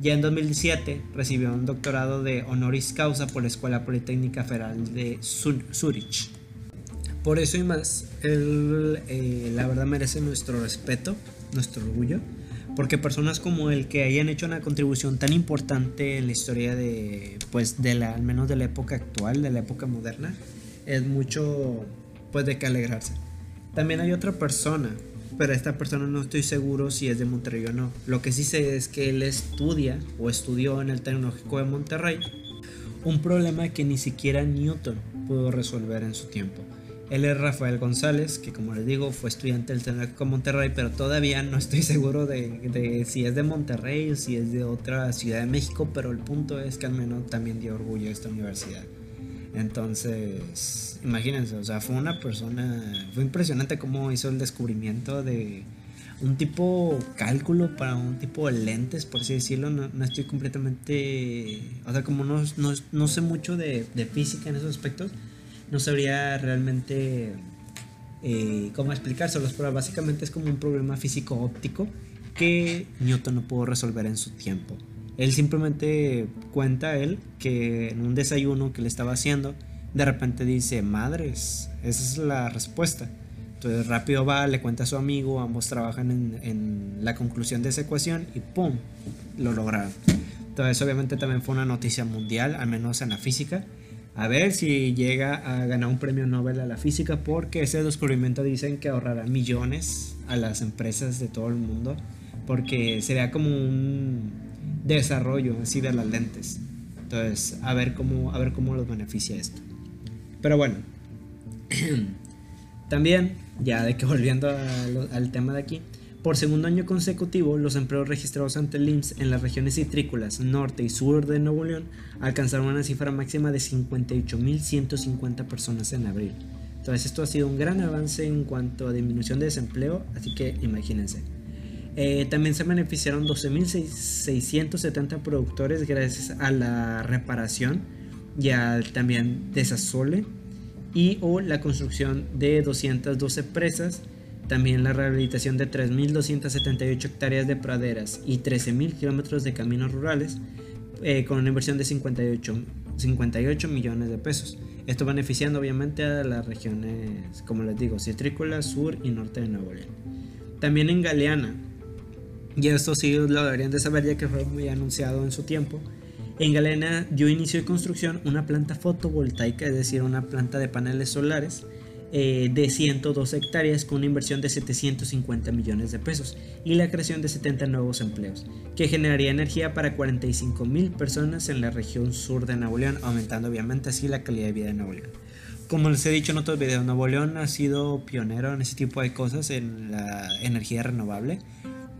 Ya en 2017 recibió un doctorado de honoris causa por la Escuela Politécnica Federal de Zurich. Por eso y más, él eh, la verdad merece nuestro respeto, nuestro orgullo, porque personas como él que hayan hecho una contribución tan importante en la historia de, pues, de la, al menos de la época actual, de la época moderna, es mucho, pues, de que alegrarse. También hay otra persona, pero esta persona no estoy seguro si es de Monterrey o no. Lo que sí sé es que él estudia o estudió en el Tecnológico de Monterrey un problema que ni siquiera Newton pudo resolver en su tiempo. Él es Rafael González, que como les digo fue estudiante del Tecnológico Monterrey, pero todavía no estoy seguro de, si es de Monterrey o si es de otra ciudad de México, pero el punto es que al menos también dio orgullo a esta universidad. Entonces, imagínense, o sea, fue una persona, fue impresionante cómo hizo el descubrimiento de un tipo cálculo para un tipo de lentes, por así decirlo. No, estoy completamente, o sea, como no, no, sé mucho de física en esos aspectos no sabría realmente eh, cómo explicárselos, pero básicamente es como un problema físico óptico que Newton no pudo resolver en su tiempo. Él simplemente cuenta él que en un desayuno que le estaba haciendo, de repente dice, madres, esa es la respuesta. Entonces rápido va, le cuenta a su amigo, ambos trabajan en, en la conclusión de esa ecuación y ¡pum! Lo lograron. Entonces obviamente también fue una noticia mundial, al menos en la física a ver si llega a ganar un premio Nobel a la física porque ese descubrimiento dicen que ahorrará millones a las empresas de todo el mundo porque sería como un desarrollo así de las lentes. Entonces, a ver cómo, a ver cómo los beneficia esto. Pero bueno, también, ya de que volviendo al tema de aquí, por segundo año consecutivo, los empleos registrados ante el IMSS en las regiones citrícolas norte y sur de Nuevo León alcanzaron una cifra máxima de 58.150 personas en abril. Entonces esto ha sido un gran avance en cuanto a disminución de desempleo, así que imagínense. Eh, también se beneficiaron 12.670 productores gracias a la reparación y al también desasole y o la construcción de 212 presas también la rehabilitación de 3.278 hectáreas de praderas y 13.000 kilómetros de caminos rurales eh, con una inversión de 58, 58 millones de pesos. Esto beneficiando obviamente a las regiones, como les digo, citrícola, sur y norte de Nuevo León. También en Galeana, y esto sí lo deberían de saber ya que fue muy anunciado en su tiempo, en Galeana dio inicio de construcción una planta fotovoltaica, es decir, una planta de paneles solares, eh, de 102 hectáreas con una inversión de 750 millones de pesos y la creación de 70 nuevos empleos, que generaría energía para 45 mil personas en la región sur de Nuevo León, aumentando obviamente así la calidad de vida de Nuevo León. Como les he dicho en otros videos, Nuevo León ha sido pionero en ese tipo de cosas, en la energía renovable.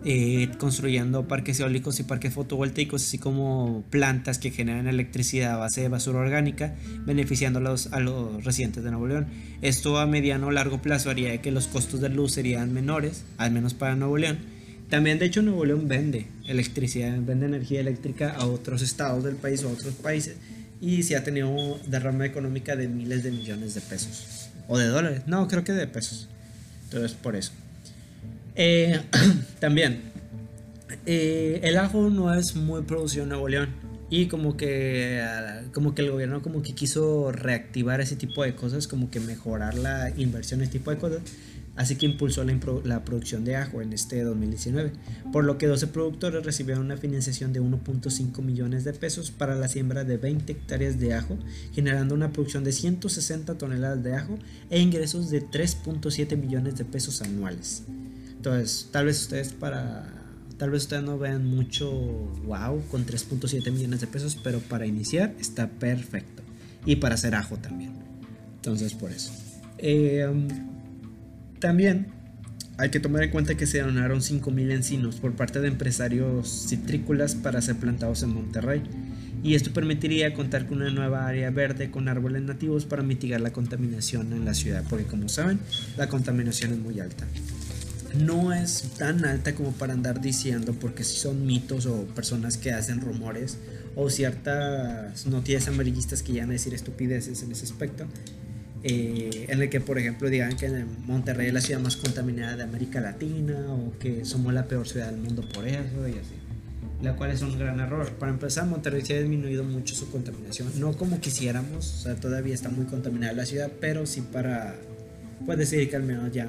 Eh, construyendo parques eólicos y parques fotovoltaicos, así como plantas que generan electricidad a base de basura orgánica, beneficiando a los, a los residentes de Nuevo León. Esto a mediano o largo plazo haría que los costos de luz serían menores, al menos para Nuevo León. También, de hecho, Nuevo León vende electricidad, vende energía eléctrica a otros estados del país o a otros países y se ha tenido derrama económica de miles de millones de pesos o de dólares. No, creo que de pesos. Entonces, por eso. Eh, también, eh, el ajo no es muy producido en Nuevo León y como que, como que el gobierno como que quiso reactivar ese tipo de cosas, como que mejorar la inversión, ese tipo de cosas. Así que impulsó la, la, producción de ajo en este 2019, por lo que 12 productores recibieron una financiación de 1.5 millones de pesos para la siembra de 20 hectáreas de ajo, generando una producción de 160 toneladas de ajo e ingresos de 3.7 millones de pesos anuales. Entonces, tal vez ustedes para tal vez ustedes no vean mucho wow con 3.7 millones de pesos, pero para iniciar está perfecto. Y para hacer ajo también. Entonces, por eso. Eh, um, también hay que tomar en cuenta que se donaron 5.000 encinos por parte de empresarios citrícolas para ser plantados en Monterrey. Y esto permitiría contar con una nueva área verde con árboles nativos para mitigar la contaminación en la ciudad, porque como saben, la contaminación es muy alta no es tan alta como para andar diciendo, porque si son mitos o personas que hacen rumores o ciertas noticias amarillistas que llegan a decir estupideces en ese aspecto. Eh, en el que, por ejemplo, digan que Monterrey es la ciudad más contaminada de América Latina o que somos la peor ciudad del mundo por eso y así. La cual es un gran error. Para empezar, Monterrey se ha disminuido mucho su contaminación. No como quisiéramos, o sea, todavía está muy contaminada la ciudad, pero sí para, puede decir que al menos ya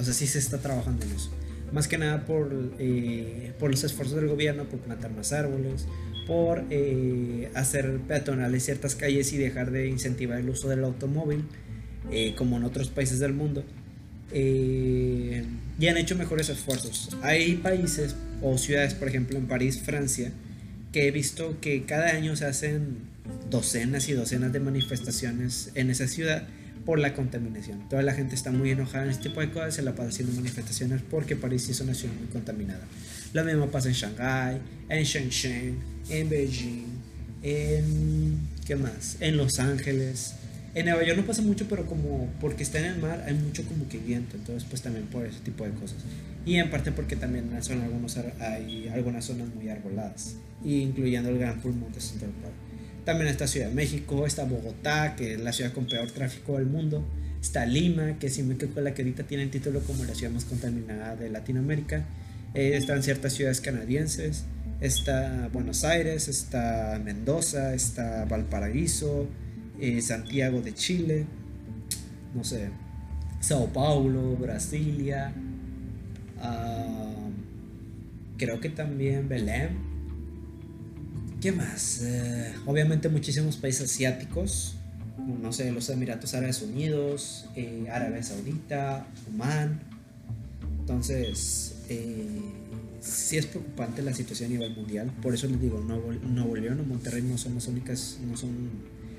o sea, sí se está trabajando en eso. Más que nada por, eh, por los esfuerzos del gobierno, por plantar más árboles, por eh, hacer peatonales ciertas calles y dejar de incentivar el uso del automóvil, eh, como en otros países del mundo. y han hecho mejores esfuerzos. Hay países o ciudades, por ejemplo en París, Francia, que he visto que cada año se hacen docenas y docenas de manifestaciones en esa ciudad por la contaminación. Toda la gente está muy enojada en este tipo de cosas, se la pasa haciendo manifestaciones porque París es una ciudad muy contaminada. Lo mismo pasa en Shanghai, en Shenzhen, en Beijing, en... ¿qué más? En Los Ángeles. En Nueva York no pasa mucho, pero como porque está en el mar hay mucho como que viento, entonces pues también por ese tipo de cosas. Y en parte porque también son algunos, hay algunas zonas muy arboladas, incluyendo el Gran Pulmón de Central Park. También está Ciudad de México, está Bogotá, que es la ciudad con peor tráfico del mundo. Está Lima, que si me equivoco la que ahorita tiene el título como la ciudad más contaminada de Latinoamérica. Eh, están ciertas ciudades canadienses. Está Buenos Aires, está Mendoza, está Valparaíso, eh, Santiago de Chile, no sé, Sao Paulo, Brasilia, ah, creo que también Belém ¿Qué más? Eh, obviamente muchísimos países asiáticos, no sé, los Emiratos Árabes Unidos, eh, Arabia Saudita, Oman. Entonces, eh, sí es preocupante la situación a nivel mundial. Por eso les digo, Nuevo, León o Monterrey no son las únicas, no son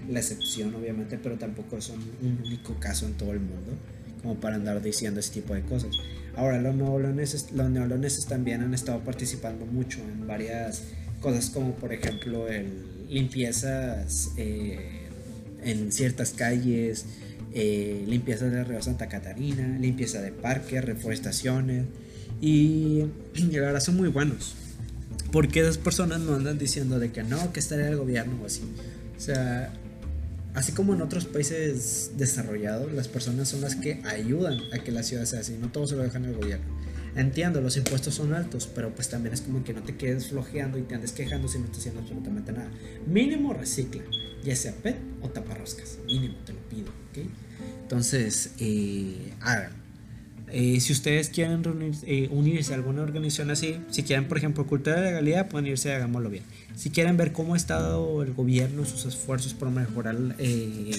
la excepción, obviamente, pero tampoco son un único caso en todo el mundo, como para andar diciendo ese tipo de cosas. Ahora, los neoloneses, los también han estado participando mucho en varias cosas como por ejemplo el limpiezas eh, en ciertas calles, eh, limpieza de Río Santa Catarina, limpieza de parques, reforestaciones y, la verdad son muy buenos. Porque esas personas no andan diciendo de que no, que estaría el gobierno o así. O sea, así como en otros países desarrollados, las personas son las que ayudan a que la ciudad sea así, no todos se lo dejan al gobierno. Entiendo, los impuestos son altos, pero pues también es como que no te quedes flojeando y te andes quejando si no estás haciendo absolutamente nada. Mínimo recicla, ya sea PET o taparroscas. Mínimo, te lo pido, ¿ok? Entonces, eh, hagan. Eh, si ustedes quieren eh, unirse a alguna organización así, si quieren, por ejemplo, Cultura de Legalidad, pueden irse a Hagámoslo Bien. Si quieren ver cómo ha estado el gobierno, sus esfuerzos por mejorar eh,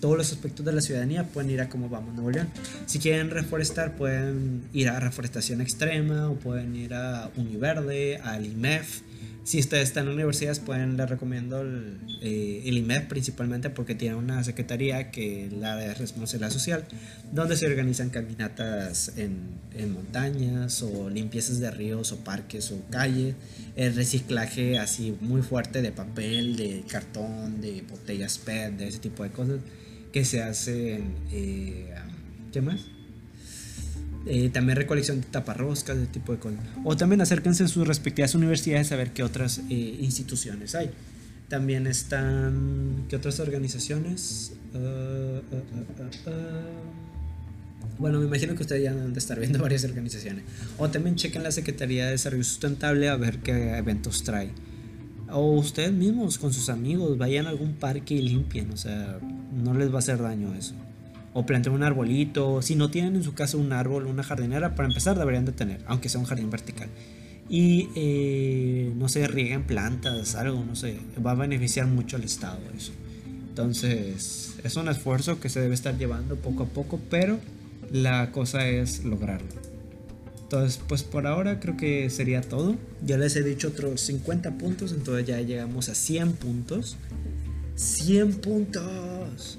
todos los aspectos de la ciudadanía, pueden ir a Cómo Vamos Nuevo León. Si quieren reforestar, pueden ir a Reforestación Extrema o pueden ir a Univerde, al IMEF si ustedes están en universidades, pueden, les recomiendo el, eh, IMED principalmente porque tiene una secretaría que es la de responsabilidad social, donde se organizan caminatas en, en, montañas o limpiezas de ríos o parques o calles, el reciclaje así muy fuerte de papel, de cartón, de botellas PET, de ese tipo de cosas que se hacen. Eh, ¿Qué más? Eh, también recolección de taparroscas, ese tipo de cosas. O también acérquense a sus respectivas universidades a ver qué otras eh, instituciones hay. También están, ¿qué otras organizaciones? Ah, ah, ah, bueno, me imagino que ustedes ya han de estar viendo varias organizaciones. O también chequen la Secretaría de Desarrollo Sustentable a ver qué eventos trae. O ustedes mismos con sus amigos vayan a algún parque y limpien, o sea, no les va a hacer daño eso o planteen un arbolito. Si no tienen en su casa un árbol, una jardinera, para empezar deberían de tener, aunque sea un jardín vertical. Y eh, no sé, rieguen plantas, algo, no sé, va a beneficiar mucho al Estado eso. Entonces, es un esfuerzo que se debe estar llevando poco a poco, pero la cosa es lograrlo. Entonces, pues por ahora creo que sería todo. Ya les he dicho otros 50 puntos, entonces ya llegamos a 100 puntos. 100 puntos.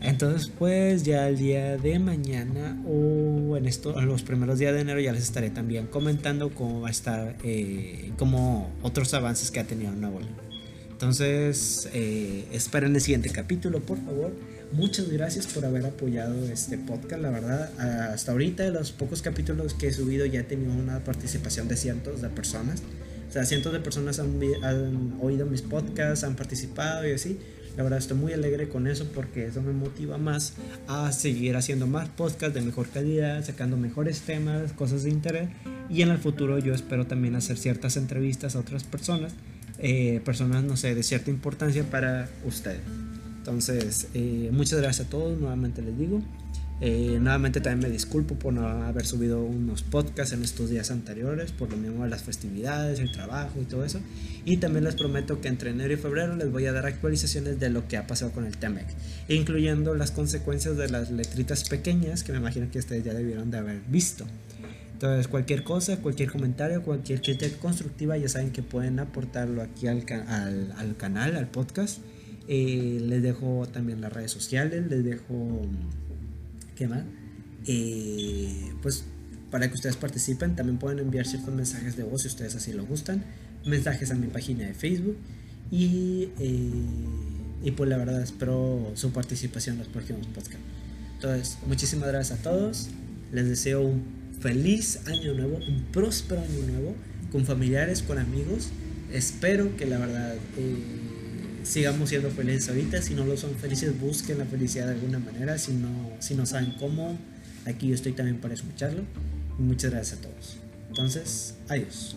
Entonces, pues ya el día de mañana o en, esto, los primeros días de enero ya les estaré también comentando cómo va a estar, eh, como otros avances que ha tenido León. Entonces, eh, esperen el siguiente capítulo, por favor. Muchas gracias por haber apoyado este podcast. La verdad, hasta ahorita, de los pocos capítulos que he subido, ya he tenido una participación de cientos de personas. O sea, cientos de personas han, han oído mis podcasts, han participado y así. La verdad estoy muy alegre con eso porque eso me motiva más a seguir haciendo más podcasts de mejor calidad, sacando mejores temas, cosas de interés. Y en el futuro yo espero también hacer ciertas entrevistas a otras personas, eh, personas, no sé, de cierta importancia para ustedes. Entonces, eh, muchas gracias a todos, nuevamente les digo. Eh, nuevamente también me disculpo por no haber subido unos podcasts en estos días anteriores, por lo mismo de las festividades, el trabajo y todo eso. Y también les prometo que entre enero y febrero les voy a dar actualizaciones de lo que ha pasado con el TEMEC, incluyendo las consecuencias de las letritas pequeñas que me imagino que ustedes ya debieron de haber visto. Entonces, cualquier cosa, cualquier comentario, cualquier crítica constructiva, ya saben que pueden aportarlo aquí al, al, al canal, al podcast. Eh, les dejo también las redes sociales, les dejo... ¿Qué más? Eh, pues para que ustedes participen, también pueden enviar ciertos mensajes de voz si ustedes así lo gustan, mensajes a mi página de Facebook y, eh, y pues la verdad espero su participación en los próximos podcasts. Entonces, muchísimas gracias a todos, les deseo un feliz año nuevo, un próspero año nuevo, con familiares, con amigos, espero que la verdad... Eh, sigamos siendo felices ahorita. Si no lo son felices, busquen la felicidad de alguna manera. Si no, si no saben cómo, aquí yo estoy también para escucharlo. Muchas gracias a todos. Entonces, adiós.